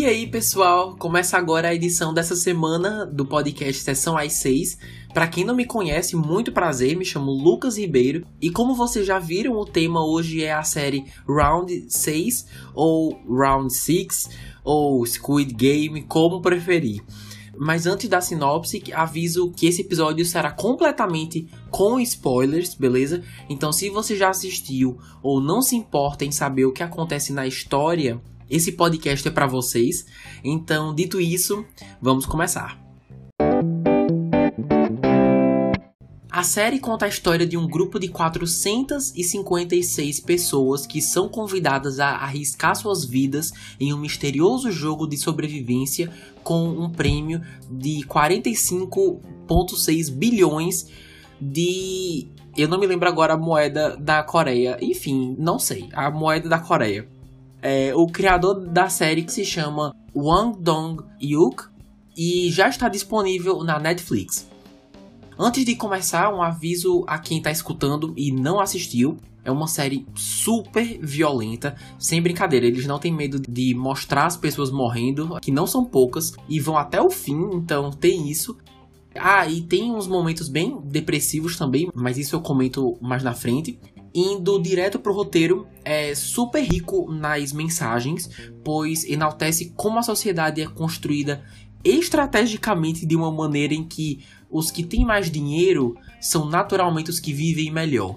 E aí, pessoal, começa agora a edição dessa semana do podcast Sessão às 6. Para quem não me conhece, muito prazer, me chamo Lucas Ribeiro e como vocês já viram, o tema hoje é a série Round 6 ou Round 6 ou Squid Game, como preferir. Mas antes da sinopse, aviso que esse episódio será completamente com spoilers, beleza? Então, se você já assistiu ou não se importa em saber o que acontece na história, esse podcast é para vocês. Então, dito isso, vamos começar. A série conta a história de um grupo de 456 pessoas que são convidadas a arriscar suas vidas em um misterioso jogo de sobrevivência com um prêmio de 45,6 bilhões de. Eu não me lembro agora a moeda da Coreia. Enfim, não sei. A moeda da Coreia. É, o criador da série que se chama Wang Dong-yuk e já está disponível na Netflix. Antes de começar, um aviso a quem está escutando e não assistiu. É uma série super violenta, sem brincadeira. Eles não têm medo de mostrar as pessoas morrendo, que não são poucas, e vão até o fim, então tem isso. Ah, e tem uns momentos bem depressivos também, mas isso eu comento mais na frente. Indo direto pro roteiro, é super rico nas mensagens, pois enaltece como a sociedade é construída estrategicamente de uma maneira em que os que têm mais dinheiro são naturalmente os que vivem melhor.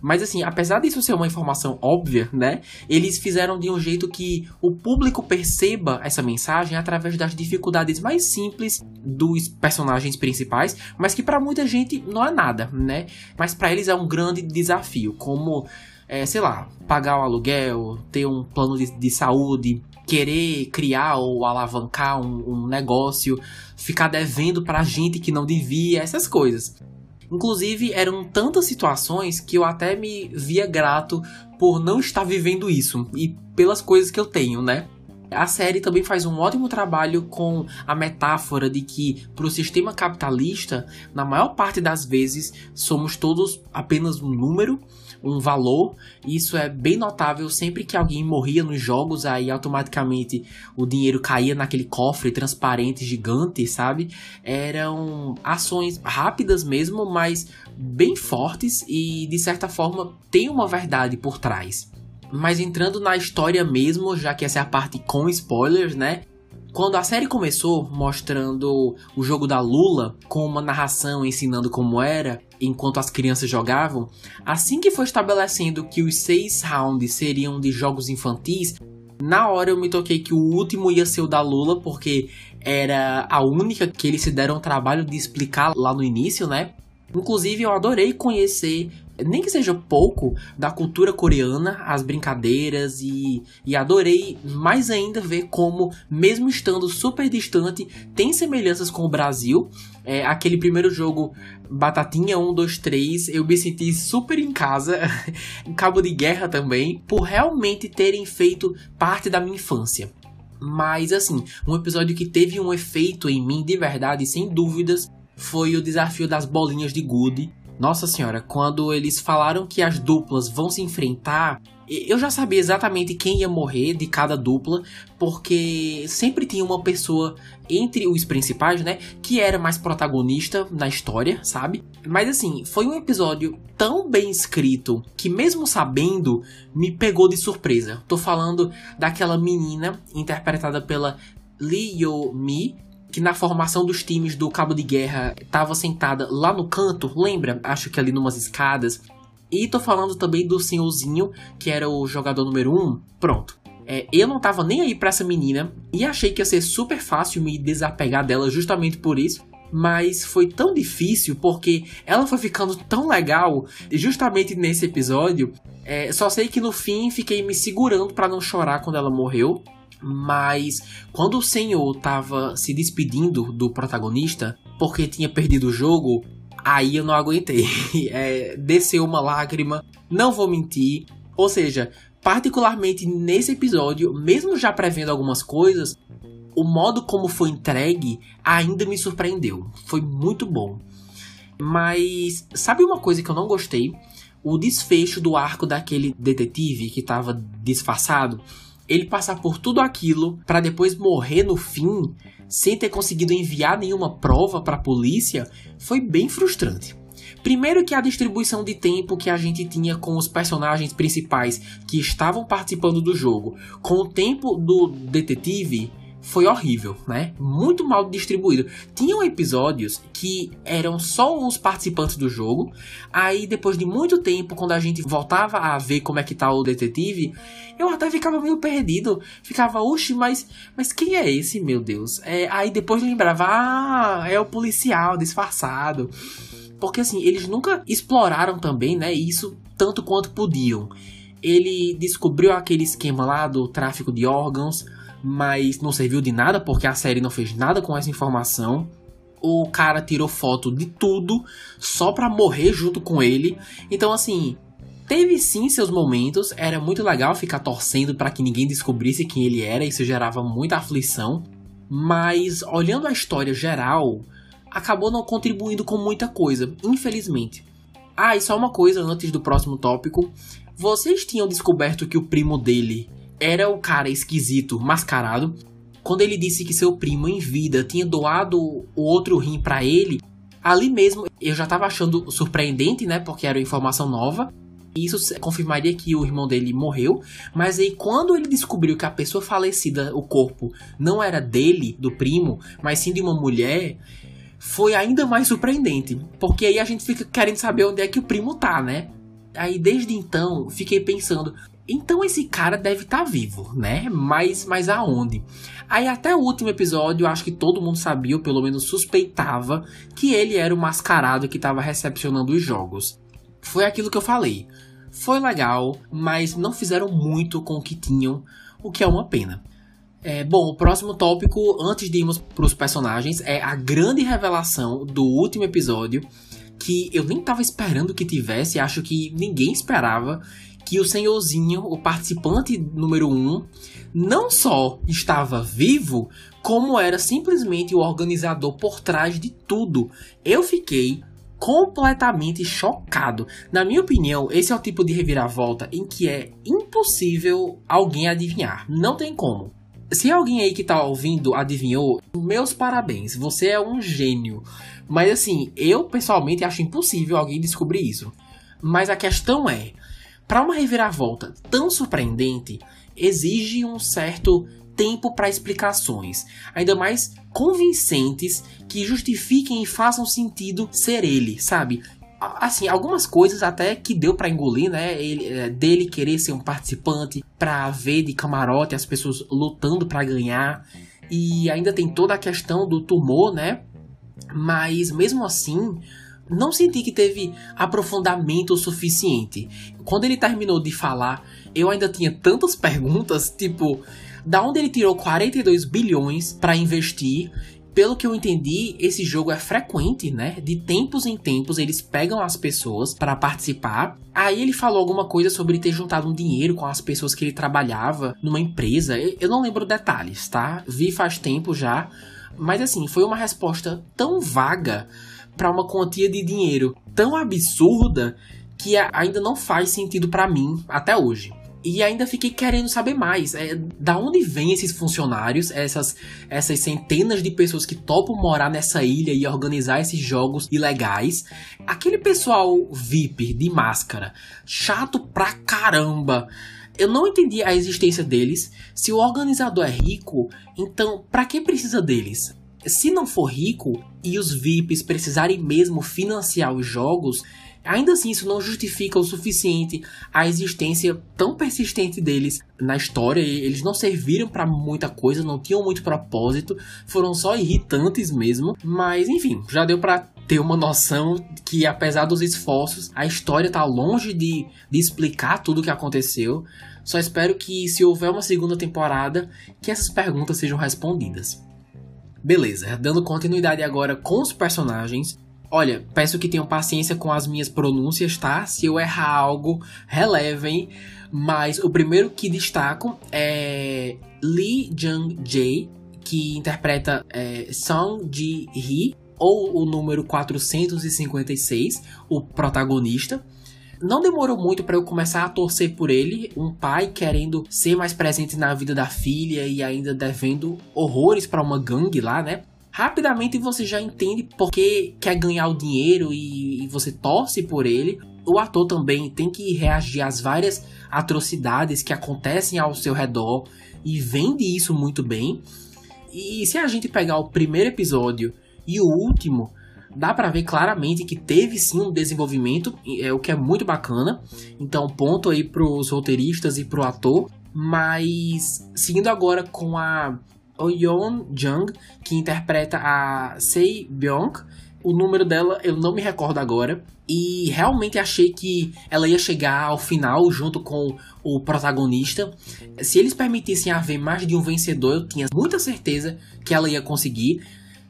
Mas assim, apesar disso ser uma informação óbvia, né? Eles fizeram de um jeito que o público perceba essa mensagem através das dificuldades mais simples dos personagens principais, mas que para muita gente não é nada, né? Mas para eles é um grande desafio, como é, sei lá, pagar o aluguel, ter um plano de, de saúde, querer criar ou alavancar um, um negócio, ficar devendo pra gente que não devia, essas coisas. Inclusive, eram tantas situações que eu até me via grato por não estar vivendo isso e pelas coisas que eu tenho, né? A série também faz um ótimo trabalho com a metáfora de que, para o sistema capitalista, na maior parte das vezes, somos todos apenas um número um valor. Isso é bem notável sempre que alguém morria nos jogos, aí automaticamente o dinheiro caía naquele cofre transparente gigante, sabe? Eram ações rápidas mesmo, mas bem fortes e de certa forma tem uma verdade por trás. Mas entrando na história mesmo, já que essa é a parte com spoilers, né? Quando a série começou mostrando o jogo da Lula com uma narração ensinando como era, enquanto as crianças jogavam, assim que foi estabelecendo que os seis rounds seriam de jogos infantis, na hora eu me toquei que o último ia ser o da Lula, porque era a única que eles se deram o trabalho de explicar lá no início, né? Inclusive, eu adorei conhecer nem que seja pouco, da cultura coreana, as brincadeiras e, e adorei mais ainda ver como, mesmo estando super distante, tem semelhanças com o Brasil. É, aquele primeiro jogo, Batatinha 1, 2, 3, eu me senti super em casa, em Cabo de Guerra também, por realmente terem feito parte da minha infância. Mas assim, um episódio que teve um efeito em mim de verdade, sem dúvidas, foi o desafio das bolinhas de gude. Nossa senhora, quando eles falaram que as duplas vão se enfrentar, eu já sabia exatamente quem ia morrer de cada dupla, porque sempre tinha uma pessoa entre os principais, né, que era mais protagonista na história, sabe? Mas assim, foi um episódio tão bem escrito que mesmo sabendo, me pegou de surpresa. Tô falando daquela menina interpretada pela Lee Yo Mi, que na formação dos times do Cabo de Guerra estava sentada lá no canto, lembra? Acho que ali numas escadas. E tô falando também do senhorzinho, que era o jogador número 1. Um. Pronto. É, eu não tava nem aí pra essa menina e achei que ia ser super fácil me desapegar dela justamente por isso. Mas foi tão difícil porque ela foi ficando tão legal justamente nesse episódio. É, só sei que no fim fiquei me segurando para não chorar quando ela morreu. Mas quando o senhor tava se despedindo do protagonista, porque tinha perdido o jogo, aí eu não aguentei. É, desceu uma lágrima, não vou mentir. Ou seja, particularmente nesse episódio, mesmo já prevendo algumas coisas, o modo como foi entregue ainda me surpreendeu. Foi muito bom. Mas sabe uma coisa que eu não gostei? o desfecho do arco daquele detetive que estava disfarçado, ele passar por tudo aquilo para depois morrer no fim, sem ter conseguido enviar nenhuma prova para a polícia, foi bem frustrante. Primeiro que a distribuição de tempo que a gente tinha com os personagens principais que estavam participando do jogo, com o tempo do detetive, foi horrível, né? Muito mal distribuído. Tinham episódios que eram só os participantes do jogo. Aí, depois de muito tempo, quando a gente voltava a ver como é que tá o detetive, eu até ficava meio perdido. Ficava, oxe, mas, mas quem é esse, meu Deus? É, aí depois lembrava, ah, é o policial disfarçado. Porque assim, eles nunca exploraram também, né, isso tanto quanto podiam. Ele descobriu aquele esquema lá do tráfico de órgãos, mas não serviu de nada porque a série não fez nada com essa informação. O cara tirou foto de tudo só pra morrer junto com ele. Então, assim, teve sim seus momentos. Era muito legal ficar torcendo para que ninguém descobrisse quem ele era. Isso gerava muita aflição. Mas, olhando a história geral, acabou não contribuindo com muita coisa, infelizmente. Ah, e só uma coisa antes do próximo tópico. Vocês tinham descoberto que o primo dele era o cara esquisito, mascarado? Quando ele disse que seu primo em vida tinha doado o outro rim para ele, ali mesmo eu já tava achando surpreendente, né? Porque era informação nova. E isso confirmaria que o irmão dele morreu. Mas aí, quando ele descobriu que a pessoa falecida, o corpo, não era dele, do primo, mas sim de uma mulher, foi ainda mais surpreendente. Porque aí a gente fica querendo saber onde é que o primo tá, né? Aí desde então fiquei pensando, então esse cara deve estar tá vivo, né? Mas, mas aonde? Aí até o último episódio, acho que todo mundo sabia, ou pelo menos suspeitava, que ele era o mascarado que estava recepcionando os jogos. Foi aquilo que eu falei. Foi legal, mas não fizeram muito com o que tinham, o que é uma pena. É, bom, o próximo tópico, antes de irmos para os personagens, é a grande revelação do último episódio, que eu nem estava esperando que tivesse, acho que ninguém esperava, que o senhorzinho, o participante número um, não só estava vivo, como era simplesmente o organizador por trás de tudo. Eu fiquei completamente chocado. Na minha opinião, esse é o tipo de reviravolta em que é impossível alguém adivinhar. Não tem como. Se alguém aí que tá ouvindo adivinhou, meus parabéns, você é um gênio. Mas assim, eu pessoalmente acho impossível alguém descobrir isso. Mas a questão é, para uma reviravolta tão surpreendente, exige um certo tempo para explicações, ainda mais convincentes que justifiquem e façam sentido ser ele, sabe? assim, algumas coisas até que deu para engolir, né? Ele, é, dele querer ser um participante, pra ver de camarote as pessoas lutando para ganhar. E ainda tem toda a questão do tumor, né? Mas mesmo assim, não senti que teve aprofundamento o suficiente. Quando ele terminou de falar, eu ainda tinha tantas perguntas, tipo, da onde ele tirou 42 bilhões para investir pelo que eu entendi, esse jogo é frequente, né? De tempos em tempos eles pegam as pessoas para participar. Aí ele falou alguma coisa sobre ter juntado um dinheiro com as pessoas que ele trabalhava numa empresa. Eu não lembro detalhes, tá? Vi faz tempo já. Mas assim, foi uma resposta tão vaga para uma quantia de dinheiro tão absurda que ainda não faz sentido para mim até hoje. E ainda fiquei querendo saber mais. É, da onde vêm esses funcionários, essas, essas centenas de pessoas que topam morar nessa ilha e organizar esses jogos ilegais? Aquele pessoal VIP de máscara, chato pra caramba. Eu não entendi a existência deles. Se o organizador é rico, então para que precisa deles? Se não for rico e os VIPs precisarem mesmo financiar os jogos, Ainda assim, isso não justifica o suficiente a existência tão persistente deles na história. Eles não serviram para muita coisa, não tinham muito propósito, foram só irritantes mesmo. Mas enfim, já deu para ter uma noção que, apesar dos esforços, a história tá longe de, de explicar tudo o que aconteceu. Só espero que, se houver uma segunda temporada, que essas perguntas sejam respondidas. Beleza, dando continuidade agora com os personagens. Olha, peço que tenham paciência com as minhas pronúncias, tá? Se eu errar algo, relevem. Mas o primeiro que destaco é Lee Jung-jae, que interpreta é, Song Ji-hee, ou o número 456, o protagonista. Não demorou muito para eu começar a torcer por ele, um pai querendo ser mais presente na vida da filha e ainda devendo horrores para uma gangue lá, né? Rapidamente você já entende porque quer ganhar o dinheiro e, e você torce por ele. O ator também tem que reagir às várias atrocidades que acontecem ao seu redor e vende isso muito bem. E se a gente pegar o primeiro episódio e o último, dá para ver claramente que teve sim um desenvolvimento, é o que é muito bacana. Então, ponto aí pros roteiristas e pro ator. Mas seguindo agora com a Oyeon Jung, que interpreta a Sei Byung, o número dela eu não me recordo agora. E realmente achei que ela ia chegar ao final junto com o protagonista. Se eles permitissem haver mais de um vencedor, eu tinha muita certeza que ela ia conseguir.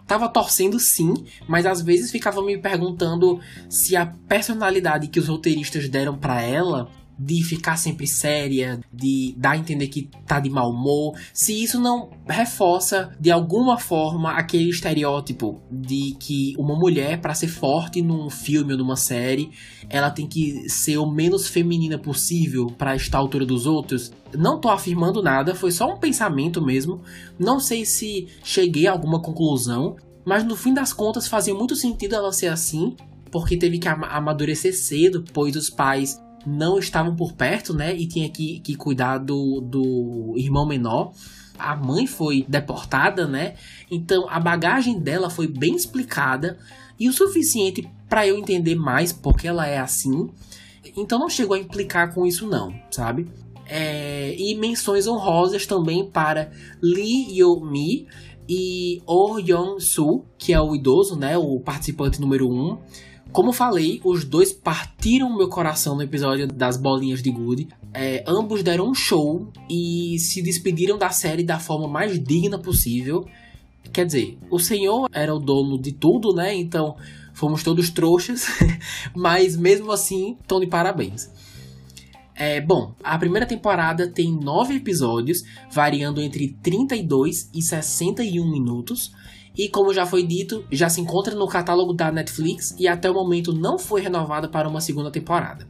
Tava torcendo sim, mas às vezes ficava me perguntando se a personalidade que os roteiristas deram para ela de ficar sempre séria, de dar a entender que tá de mau humor, se isso não reforça de alguma forma aquele estereótipo de que uma mulher para ser forte num filme ou numa série, ela tem que ser o menos feminina possível para estar à altura dos outros. Não tô afirmando nada, foi só um pensamento mesmo. Não sei se cheguei a alguma conclusão, mas no fim das contas fazia muito sentido ela ser assim, porque teve que amadurecer cedo, pois os pais não estavam por perto, né? E tinha que, que cuidar do, do irmão menor. A mãe foi deportada, né? Então a bagagem dela foi bem explicada e o suficiente para eu entender mais porque ela é assim. Então não chegou a implicar com isso, não, sabe? É, e menções honrosas também para Lee Yo-mi e Oh Young-soo, que é o idoso, né? O participante número 1. Um como falei, os dois partiram meu coração no episódio das bolinhas de gude. É, ambos deram um show e se despediram da série da forma mais digna possível. Quer dizer, o senhor era o dono de tudo, né? Então fomos todos trouxas, mas mesmo assim, estão de parabéns. É, bom, a primeira temporada tem nove episódios, variando entre 32 e 61 minutos. E como já foi dito, já se encontra no catálogo da Netflix e até o momento não foi renovada para uma segunda temporada.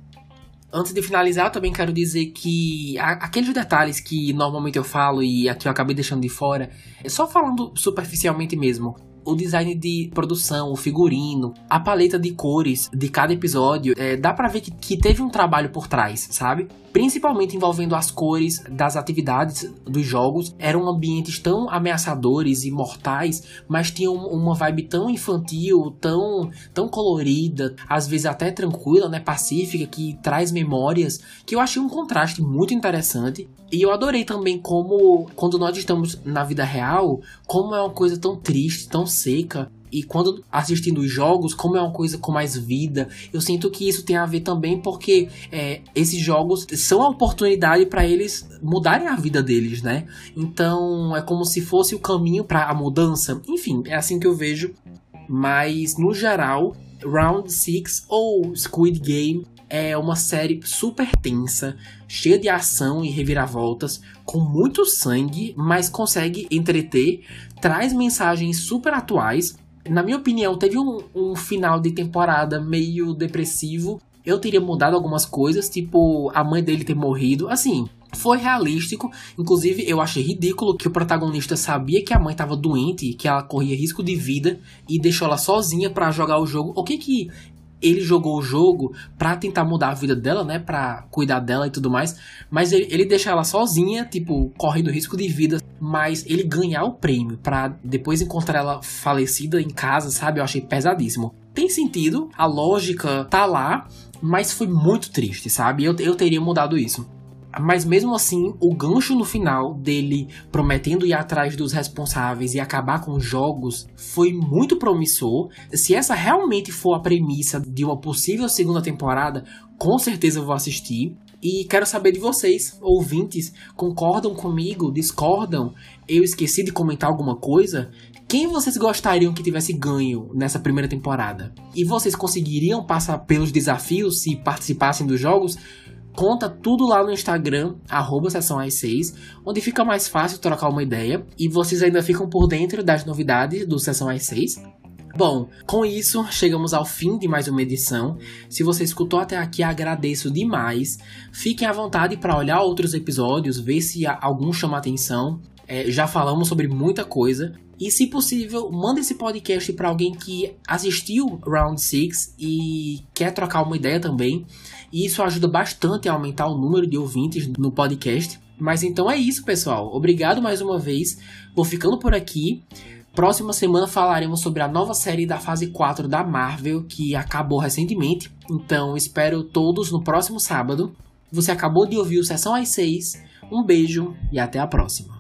Antes de finalizar, também quero dizer que aqueles detalhes que normalmente eu falo e aqui eu acabei deixando de fora, é só falando superficialmente mesmo o design de produção, o figurino, a paleta de cores de cada episódio, é, dá para ver que, que teve um trabalho por trás, sabe? Principalmente envolvendo as cores das atividades dos jogos, eram ambientes tão ameaçadores e mortais, mas tinham uma vibe tão infantil, tão, tão colorida, às vezes até tranquila, né, pacífica, que traz memórias, que eu achei um contraste muito interessante. E eu adorei também como, quando nós estamos na vida real, como é uma coisa tão triste, tão seca. E quando assistindo os jogos, como é uma coisa com mais vida, eu sinto que isso tem a ver também porque é, esses jogos são a oportunidade para eles mudarem a vida deles, né? Então é como se fosse o caminho para a mudança. Enfim, é assim que eu vejo. Mas no geral, Round 6 ou Squid Game é uma série super tensa, cheia de ação e reviravoltas, com muito sangue, mas consegue entreter, traz mensagens super atuais. Na minha opinião, teve um, um final de temporada meio depressivo. Eu teria mudado algumas coisas, tipo a mãe dele ter morrido. Assim, foi realístico. Inclusive, eu achei ridículo que o protagonista sabia que a mãe estava doente, que ela corria risco de vida e deixou ela sozinha para jogar o jogo. O que que ele jogou o jogo pra tentar mudar a vida dela, né? Pra cuidar dela e tudo mais. Mas ele, ele deixa ela sozinha, tipo, correndo risco de vida. Mas ele ganhar o prêmio pra depois encontrar ela falecida em casa, sabe? Eu achei pesadíssimo. Tem sentido, a lógica tá lá, mas foi muito triste, sabe? Eu, eu teria mudado isso. Mas mesmo assim, o gancho no final dele prometendo ir atrás dos responsáveis e acabar com os jogos foi muito promissor. Se essa realmente for a premissa de uma possível segunda temporada, com certeza eu vou assistir. E quero saber de vocês, ouvintes, concordam comigo? Discordam? Eu esqueci de comentar alguma coisa? Quem vocês gostariam que tivesse ganho nessa primeira temporada? E vocês conseguiriam passar pelos desafios se participassem dos jogos? Conta tudo lá no Instagram, arroba sessão às 6, onde fica mais fácil trocar uma ideia e vocês ainda ficam por dentro das novidades do Sessão às 6. Bom, com isso, chegamos ao fim de mais uma edição. Se você escutou até aqui, agradeço demais. Fiquem à vontade para olhar outros episódios, ver se algum chama atenção. É, já falamos sobre muita coisa. E se possível, manda esse podcast para alguém que assistiu Round 6 e quer trocar uma ideia também. E isso ajuda bastante a aumentar o número de ouvintes no podcast. Mas então é isso, pessoal. Obrigado mais uma vez. Vou ficando por aqui. Próxima semana falaremos sobre a nova série da fase 4 da Marvel, que acabou recentemente. Então espero todos no próximo sábado. Você acabou de ouvir o Sessão às 6. Um beijo e até a próxima.